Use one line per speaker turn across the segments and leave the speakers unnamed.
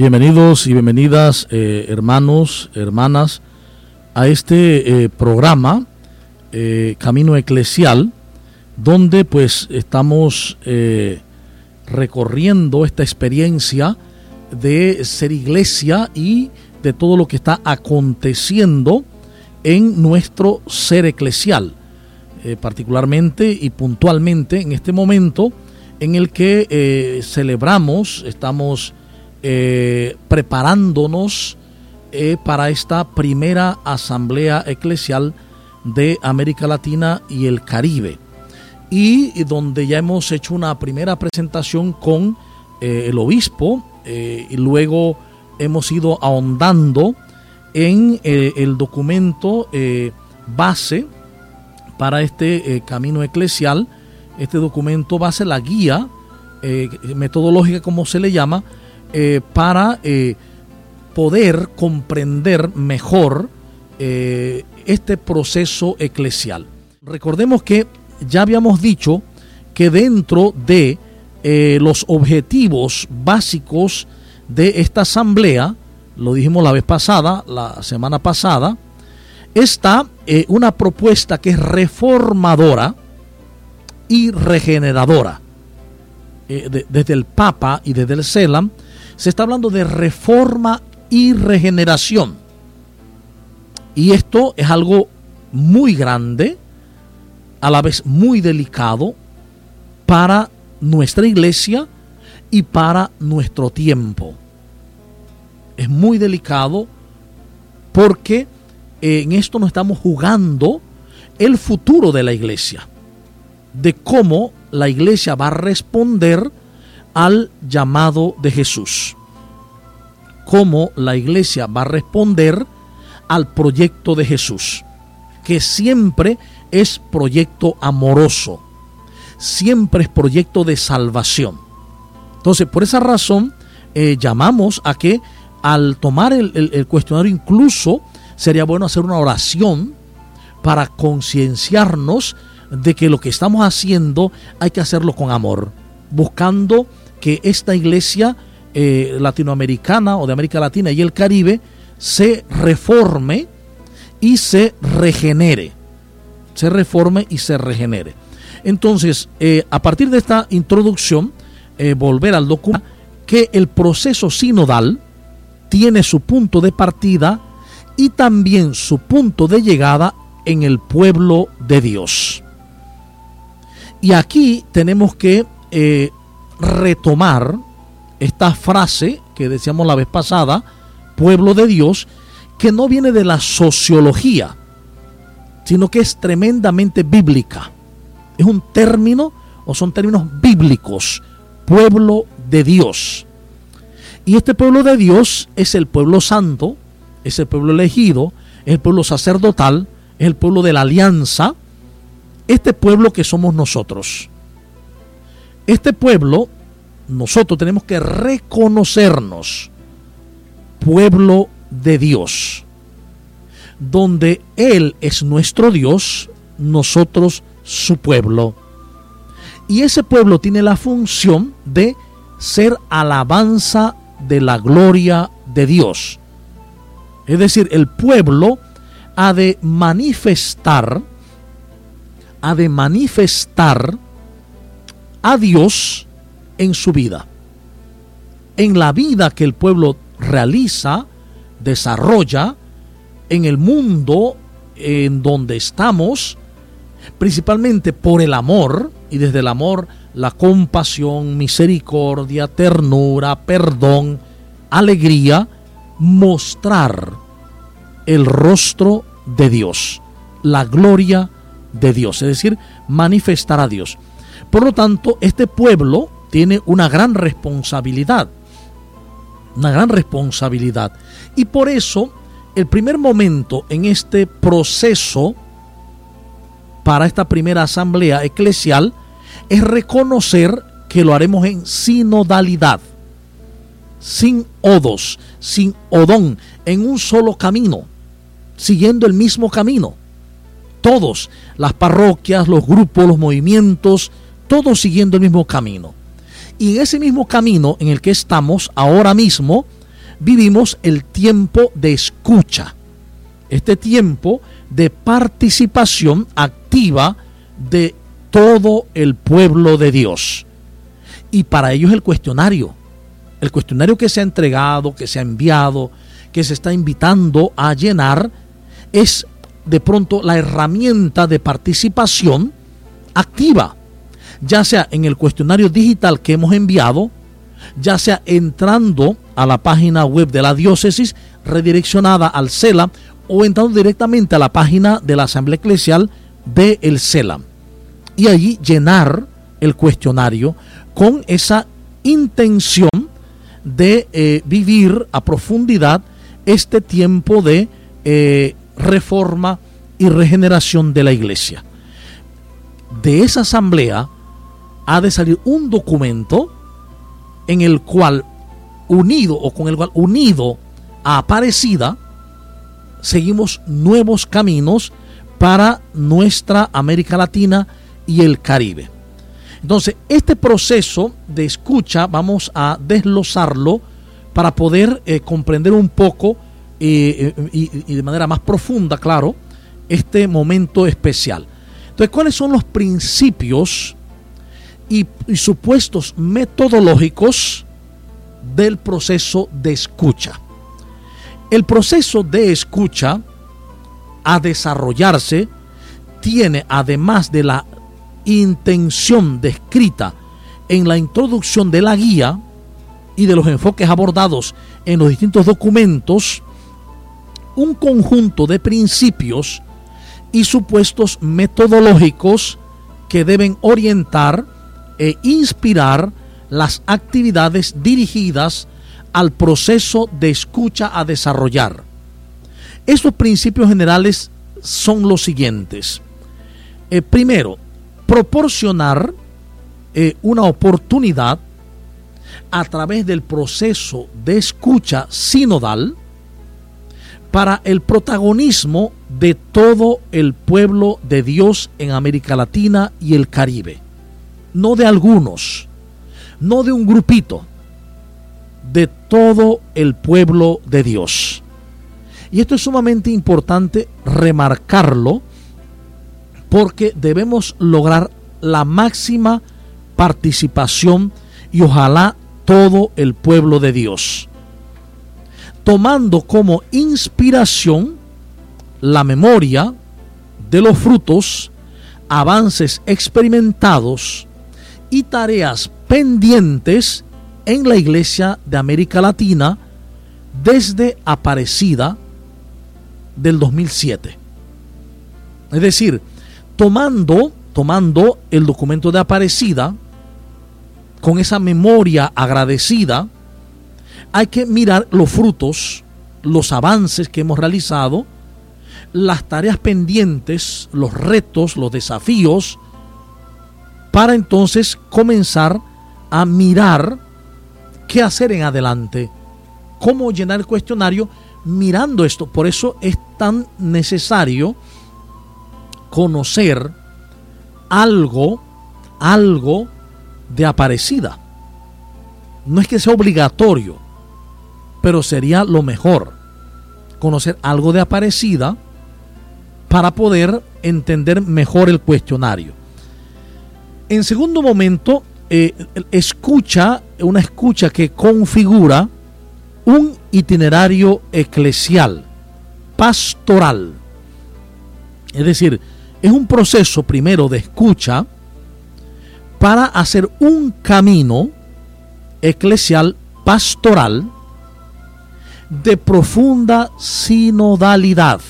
Bienvenidos y bienvenidas eh, hermanos, hermanas, a este eh, programa eh, Camino Eclesial, donde pues estamos recorriendo esta experiencia de ser iglesia y de todo lo que está aconteciendo en nuestro ser eclesial, particularmente y puntualmente en este momento en el que celebramos, estamos eh, preparándonos eh, para esta primera asamblea eclesial de América Latina y el Caribe. Y, donde ya hemos hecho una primera presentación con eh, el obispo y luego hemos ido ahondando en el documento base para este camino eclesial, este documento base, la guía metodológica como se le llama, eh, para eh, poder comprender mejor eh, este proceso eclesial. Recordemos que ya habíamos dicho que dentro de los objetivos básicos de esta asamblea, lo dijimos la vez pasada, la semana pasada, está una propuesta que es reformadora y regeneradora. Desde el Papa y desde el CELAM se está hablando de reforma y regeneración. Y esto es algo muy grande, a la vez muy delicado para nuestra iglesia y para nuestro tiempo. Es muy delicado porque en esto no estamos jugando el futuro de la iglesia, de cómo la iglesia va a responder al llamado de Jesús. Cómo la iglesia va a responder al proyecto de Jesús, que siempre es proyecto amoroso, siempre es proyecto de salvación. Entonces, por esa razón, eh, llamamos a que al tomar el cuestionario incluso sería bueno hacer una oración para concienciarnos de que lo que estamos haciendo hay que hacerlo con amor, buscando que esta iglesia eh, latinoamericana o de América Latina y el Caribe se reforme y se regenere. Se reforme y se regenere. Entonces, eh, a partir de esta introducción, eh, volver al documento, que el proceso sinodal tiene su punto de partida y también su punto de llegada en el pueblo de Dios. Y aquí tenemos que retomar esta frase que decíamos la vez pasada, pueblo de Dios, que no viene de la sociología, sino que es tremendamente bíblica. Es un término o son términos bíblicos, pueblo de Dios. Y este pueblo de Dios es el pueblo santo, es el pueblo elegido, es el pueblo sacerdotal, es el pueblo de la alianza, este pueblo que somos nosotros. Este pueblo, nosotros tenemos que reconocernos pueblo de Dios, donde Él es nuestro Dios, nosotros su pueblo. Y ese pueblo tiene la función de ser alabanza de la gloria de Dios. Es decir, el pueblo ha de manifestar, ha de manifestar a Dios en su vida. En la vida que el pueblo realiza, desarrolla, en el mundo en donde estamos, principalmente por el amor, y desde el amor la compasión, misericordia, ternura, perdón, alegría, mostrar el rostro de Dios, la gloria de Dios, es decir, manifestar a Dios. Por lo tanto, este pueblo tiene una gran responsabilidad, una gran responsabilidad. Y por eso, el primer momento en este proceso para esta primera asamblea eclesial es reconocer que lo haremos en sinodalidad, sin odos, sin odón, en un solo camino, siguiendo el mismo camino. Todos, las parroquias, los grupos, los movimientos, todos siguiendo el mismo camino. Y en ese mismo camino en el que estamos ahora mismo, vivimos el tiempo de escucha, este tiempo de participación activa de todo el pueblo de Dios. Y para ello es el cuestionario, el cuestionario que se ha entregado, que se ha enviado, que se está invitando a llenar, es de pronto la herramienta de participación activa, ya sea en el cuestionario digital que hemos enviado, ya sea entrando a la página web de la diócesis redireccionada al CELA o entrando directamente a la página de la Asamblea Eclesial de el CELA y allí llenar el cuestionario con esa intención de eh, vivir a profundidad este tiempo de eh, reforma y regeneración de la iglesia. De esa asamblea ha de salir un documento en el cual unido o con el cual unido a Aparecida seguimos nuevos caminos para nuestra América Latina y el Caribe. Entonces, este proceso de escucha vamos a desglosarlo para poder eh, comprender un poco y, de manera más profunda, claro, este momento especial. Entonces, ¿cuáles son los principios y, supuestos metodológicos del proceso de escucha? El proceso de escucha a desarrollarse tiene, además de la intención descrita en la introducción de la guía y de los enfoques abordados en los distintos documentos, un conjunto de principios y supuestos metodológicos que deben orientar e inspirar las actividades dirigidas al proceso de escucha a desarrollar. Estos principios generales son los siguientes. Eh, primero, proporcionar eh, una oportunidad a través del proceso de escucha sinodal para el protagonismo de todo el pueblo de Dios en América Latina y el Caribe. No de algunos, no de un grupito, de todo el pueblo de Dios. Y esto es sumamente importante remarcarlo porque debemos lograr la máxima participación y ojalá todo el pueblo de Dios, tomando como inspiración la memoria de los frutos, avances experimentados y tareas pendientes en la Iglesia de América Latina desde Aparecida del 2007. Es decir, tomando, tomando el documento de Aparecida, con esa memoria agradecida, hay que mirar los frutos, los avances que hemos realizado, las tareas pendientes, los retos, los desafíos, para entonces comenzar a mirar qué hacer en adelante, cómo llenar el cuestionario mirando esto. Por eso es tan necesario conocer algo, algo de Aparecida. No es que sea obligatorio, pero sería lo mejor conocer algo de Aparecida para poder entender mejor el cuestionario. En segundo momento, eh, escucha, una escucha que configura un itinerario eclesial, pastoral. Es decir, es un proceso primero de escucha para hacer un camino eclesial pastoral de profunda sinodalidad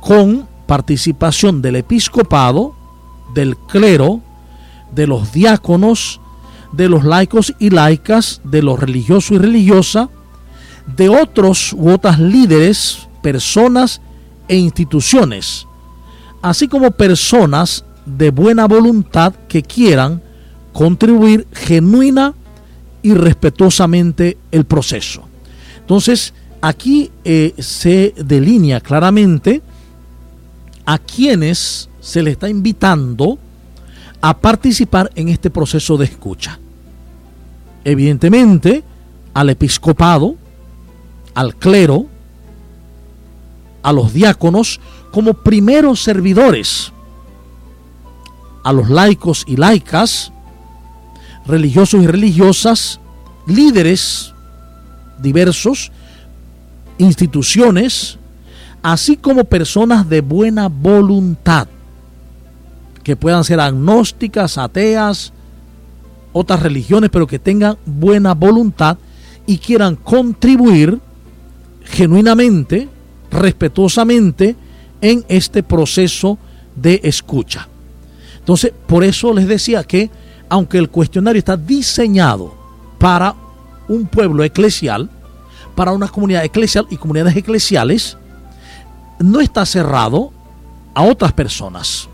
con participación del episcopado, del clero, de los diáconos, de los laicos y laicas, de los religiosos y religiosas, de otros u otras líderes, personas e instituciones, así como personas de buena voluntad que quieran contribuir genuina y respetuosamente el proceso. Entonces, aquí eh, se delinea claramente a quienes se le está invitando a participar en este proceso de escucha. Evidentemente, al episcopado, al clero, a los diáconos como primeros servidores, a los laicos y laicas, religiosos y religiosas, líderes diversos, instituciones, así como personas de buena voluntad, que puedan ser agnósticas, ateas, otras religiones, pero que tengan buena voluntad y quieran contribuir genuinamente, respetuosamente en este proceso de escucha. Entonces, por eso les decía que aunque el cuestionario está diseñado para un pueblo eclesial, para una comunidad eclesial y comunidades eclesiales, no está cerrado a otras personas.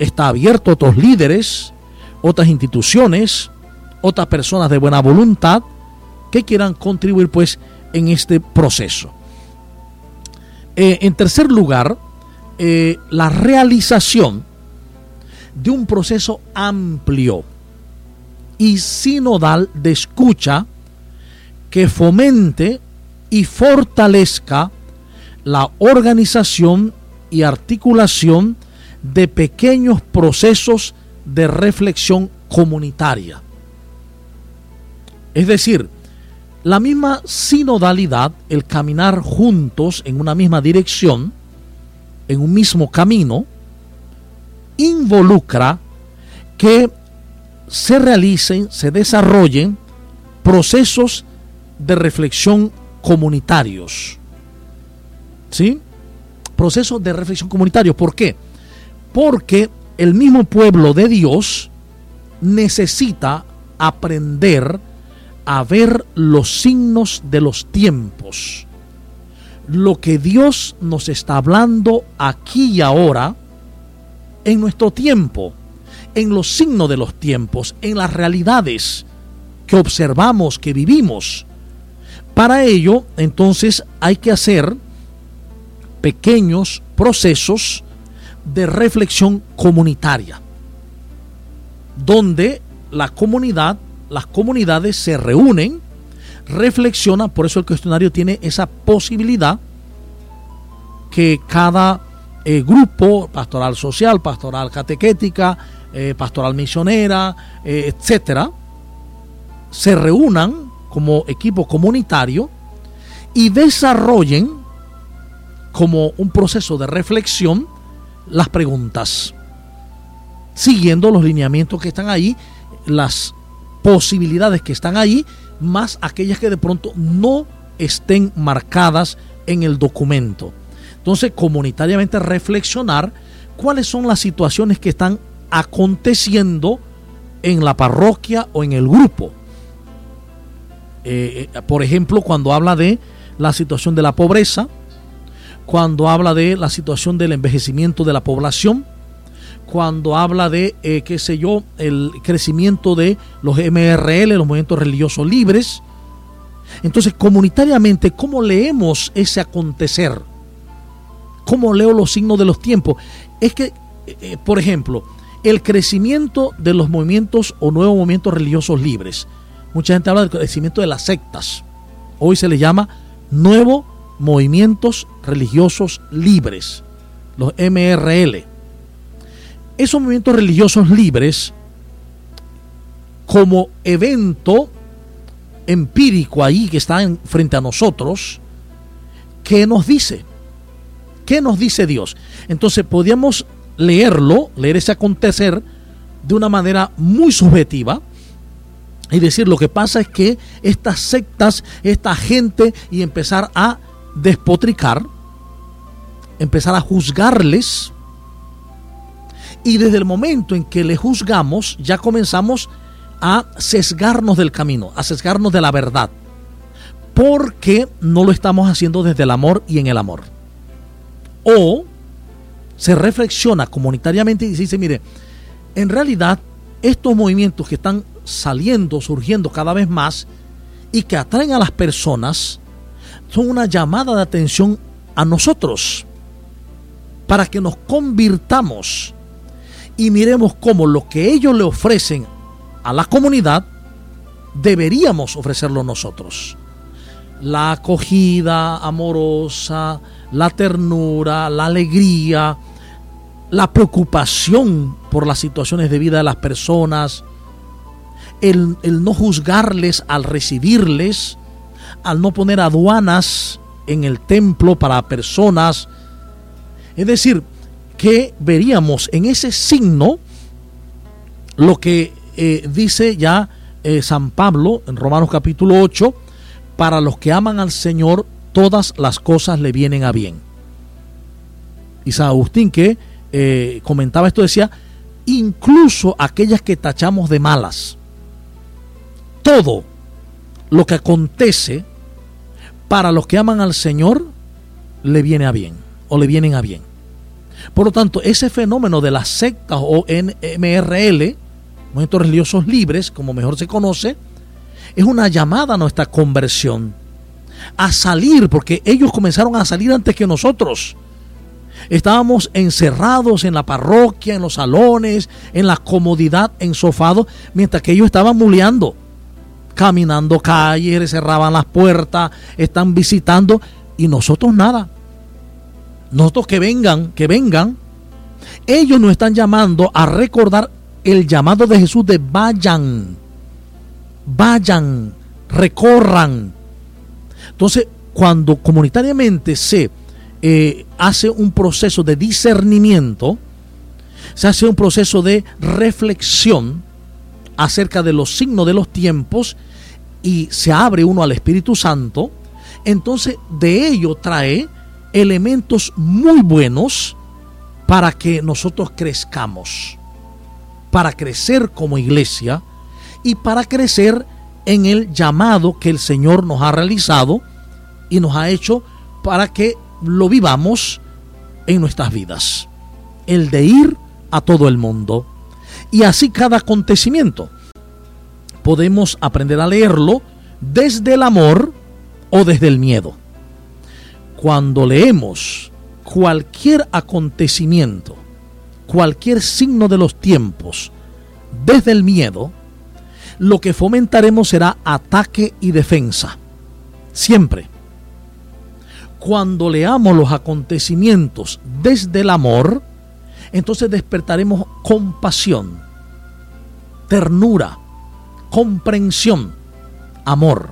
Está abierto a otros líderes, otras instituciones, otras personas de buena voluntad que quieran contribuir pues en este proceso. Eh, en tercer lugar, eh, la realización de un proceso amplio y sinodal de escucha que fomente y fortalezca la organización y articulación de pequeños procesos de reflexión comunitaria. Es decir, la misma sinodalidad, el caminar juntos en una misma dirección, en un mismo camino, involucra que se realicen, se desarrollen procesos de reflexión comunitarios. ¿Sí? Procesos de reflexión comunitarios. ¿Por qué? Porque el mismo pueblo de Dios necesita aprender a ver los signos de los tiempos. Lo que Dios nos está hablando aquí y ahora, en nuestro tiempo, en los signos de los tiempos, en las realidades que observamos, que vivimos. Para ello, entonces, hay que hacer pequeños procesos de reflexión comunitaria, donde la comunidad, las comunidades se reúnen, reflexionan, por eso el cuestionario tiene esa posibilidad que cada eh, grupo, pastoral social, pastoral catequética, eh, pastoral misionera, eh, etcétera, se reúnan como equipo comunitario y desarrollen como un proceso de reflexión las preguntas, siguiendo los lineamientos que están ahí, las posibilidades que están ahí, más aquellas que de pronto no estén marcadas en el documento. Entonces, comunitariamente reflexionar cuáles son las situaciones que están aconteciendo en la parroquia o en el grupo. Eh, eh, por ejemplo, cuando habla de la situación de la pobreza, cuando habla de la situación del envejecimiento de la población, cuando habla de, eh, qué sé yo, el crecimiento de los MRL, los movimientos religiosos libres. Entonces, comunitariamente, ¿cómo leemos ese acontecer? ¿Cómo leo los signos de los tiempos? Es que, eh, eh, por ejemplo, el crecimiento de los movimientos o nuevos movimientos religiosos libres. Mucha gente habla del crecimiento de las sectas. Hoy se le llama nuevo movimientos religiosos libres, los MRL. Esos movimientos religiosos libres, como evento empírico ahí que está frente a nosotros, ¿qué nos dice? ¿Qué nos dice Dios? Entonces podríamos leerlo, leer ese acontecer de una manera muy subjetiva y decir lo que pasa es que estas sectas, esta gente y empezar a despotricar, empezar a juzgarles y desde el momento en que le juzgamos ya comenzamos a sesgarnos del camino, a sesgarnos de la verdad, porque no lo estamos haciendo desde el amor y en el amor. O se reflexiona comunitariamente y dice, mire, en realidad estos movimientos que están saliendo, surgiendo cada vez más y que atraen a las personas, son una llamada de atención a nosotros para que nos convirtamos y miremos cómo lo que ellos le ofrecen a la comunidad deberíamos ofrecerlo nosotros. La acogida amorosa, la ternura, la alegría, la preocupación por las situaciones de vida de las personas, el, no juzgarles al recibirles, al no poner aduanas en el templo para personas. Es decir, que veríamos en ese signo lo que eh, dice ya eh, San Pablo en Romanos capítulo 8, para los que aman al Señor, todas las cosas le vienen a bien. Y San Agustín que eh, comentaba esto decía, incluso aquellas que tachamos de malas, todo lo que acontece para los que aman al Señor le viene a bien o le vienen a bien. Por lo tanto, ese fenómeno de las sectas o MRL, movimientos religiosos libres, como mejor se conoce, es una llamada a nuestra conversión, a salir, porque ellos comenzaron a salir antes que nosotros. Estábamos encerrados en la parroquia, en los salones, en la comodidad, ensofado, mientras que ellos estaban muleando caminando calles, cerraban las puertas, están visitando y nosotros nada. Nosotros que vengan, que vengan. Ellos nos están llamando a recordar el llamado de Jesús de vayan, vayan, recorran. Entonces, cuando comunitariamente se eh, hace un proceso de discernimiento, se hace un proceso de reflexión, acerca de los signos de los tiempos y se abre uno al Espíritu Santo, entonces de ello trae elementos muy buenos para que nosotros crezcamos, para crecer como iglesia y para crecer en el llamado que el Señor nos ha realizado y nos ha hecho para que lo vivamos en nuestras vidas. El de ir a todo el mundo y así cada acontecimiento. Podemos aprender a leerlo desde el amor o desde el miedo. Cuando leemos cualquier acontecimiento, cualquier signo de los tiempos, desde el miedo, lo que fomentaremos será ataque y defensa. Siempre. Cuando leamos los acontecimientos desde el amor, entonces despertaremos compasión, ternura, comprensión, amor.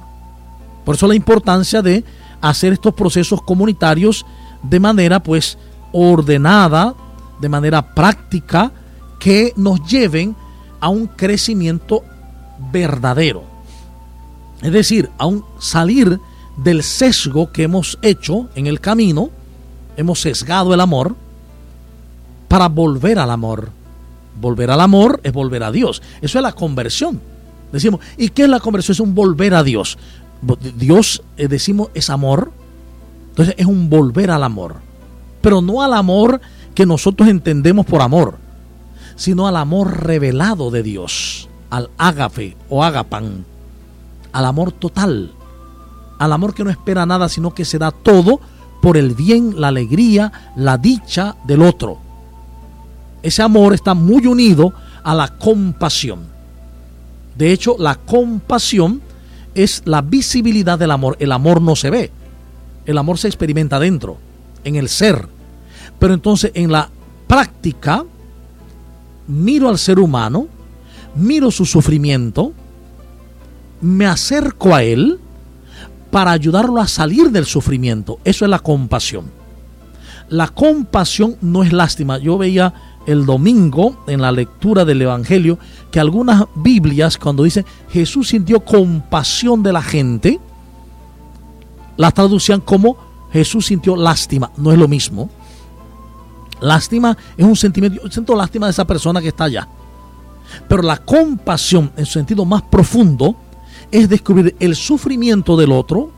Por eso la importancia de hacer estos procesos comunitarios de manera pues ordenada, de manera práctica, que nos lleven a un crecimiento verdadero. Es decir, a un salir del sesgo que hemos hecho en el camino, hemos sesgado el amor, para volver al amor. Volver al amor es volver a Dios. Eso es la conversión. Decimos, ¿y qué es la conversión? Es un volver a Dios. Dios, eh, decimos, es amor. Entonces es un volver al amor. Pero no al amor que nosotros entendemos por amor, sino al amor revelado de Dios, al ágafe o agapan, al amor total, al amor que no espera nada, sino que se da todo por el bien, la alegría, la dicha del otro. Ese amor está muy unido a la compasión. De hecho, la compasión es la visibilidad del amor. El amor no se ve. El amor se experimenta dentro, en el ser. Pero entonces en la práctica, miro al ser humano, miro su sufrimiento, me acerco a él para ayudarlo a salir del sufrimiento. Eso es la compasión. La compasión no es lástima. Yo veía el domingo en la lectura del Evangelio que algunas Biblias cuando dicen Jesús sintió compasión de la gente, la traducían como Jesús sintió lástima. No es lo mismo. Lástima es un sentimiento, yo siento lástima de esa persona que está allá. Pero la compasión en su sentido más profundo es descubrir el sufrimiento del otro,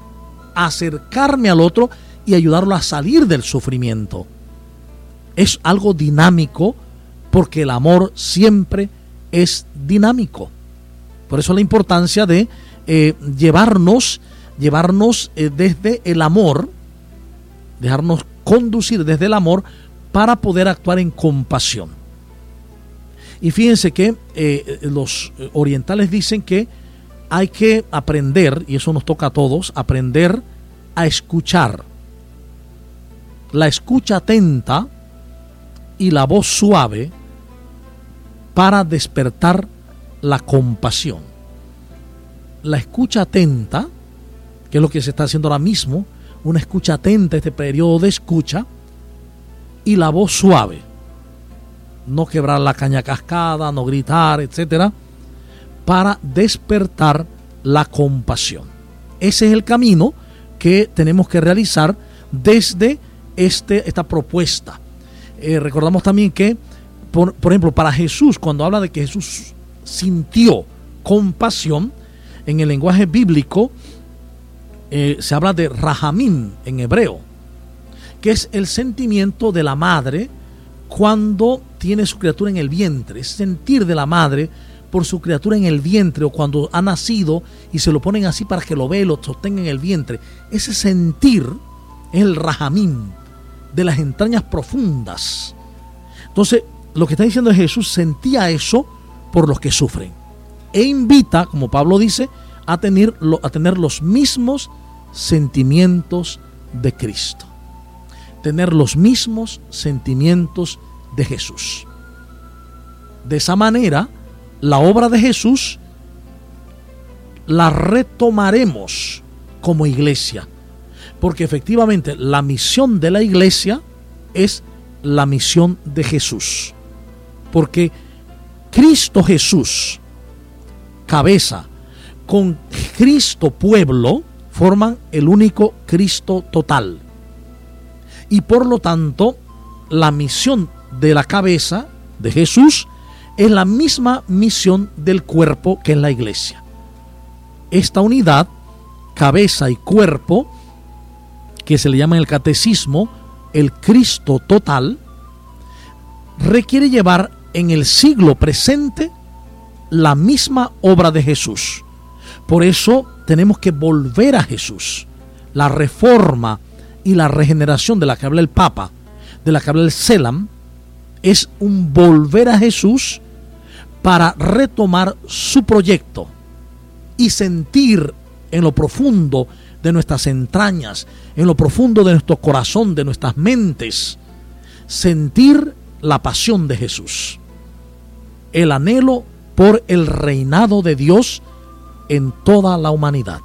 acercarme al otro y ayudarlo a salir del sufrimiento es algo dinámico porque el amor siempre es dinámico. Por eso la importancia de eh, llevarnos, llevarnos eh, desde el amor, dejarnos conducir desde el amor para poder actuar en compasión. Y fíjense que eh, los orientales dicen que hay que aprender, y eso nos toca a todos, aprender a escuchar. La escucha atenta y la voz suave para despertar la compasión. La escucha atenta, que es lo que se está haciendo ahora mismo, una escucha atenta, este periodo de escucha, y la voz suave. No quebrar la caña cascada, no gritar, etcétera, para despertar la compasión. Ese es el camino que tenemos que realizar desde este, esta propuesta. Eh, recordamos también que, por, ejemplo, para Jesús, cuando habla de que Jesús sintió compasión, en el lenguaje bíblico eh, se habla de rahamim en hebreo, que es el sentimiento de la madre cuando tiene su criatura en el vientre, es sentir de la madre por su criatura en el vientre o cuando ha nacido y se lo ponen así para que lo vea lo sostenga en el vientre. Ese sentir es el rajamín de las entrañas profundas. Entonces, lo que está diciendo es Jesús sentía eso por los que sufren. E invita, como Pablo dice, a tener, a tener los mismos sentimientos de Cristo. Tener los mismos sentimientos de Jesús. De esa manera, la obra de Jesús la retomaremos como iglesia. Porque efectivamente la misión de la iglesia es la misión de Jesús. Porque Cristo Jesús, cabeza, con Cristo pueblo, forman el único Cristo total. Y por lo tanto, la misión de la cabeza de Jesús es la misma misión del cuerpo que en la iglesia. Esta unidad, cabeza y cuerpo, que se le llama en el catecismo el Cristo total, requiere llevar en el siglo presente la misma obra de Jesús. Por eso tenemos que volver a Jesús. La reforma y la regeneración de la que habla el Papa, de la que habla el Selam, es un volver a Jesús para retomar su proyecto y sentir en lo profundo de nuestras entrañas, en lo profundo de nuestro corazón, de nuestras mentes, sentir la pasión de Jesús, el anhelo por el reinado de Dios en toda la humanidad.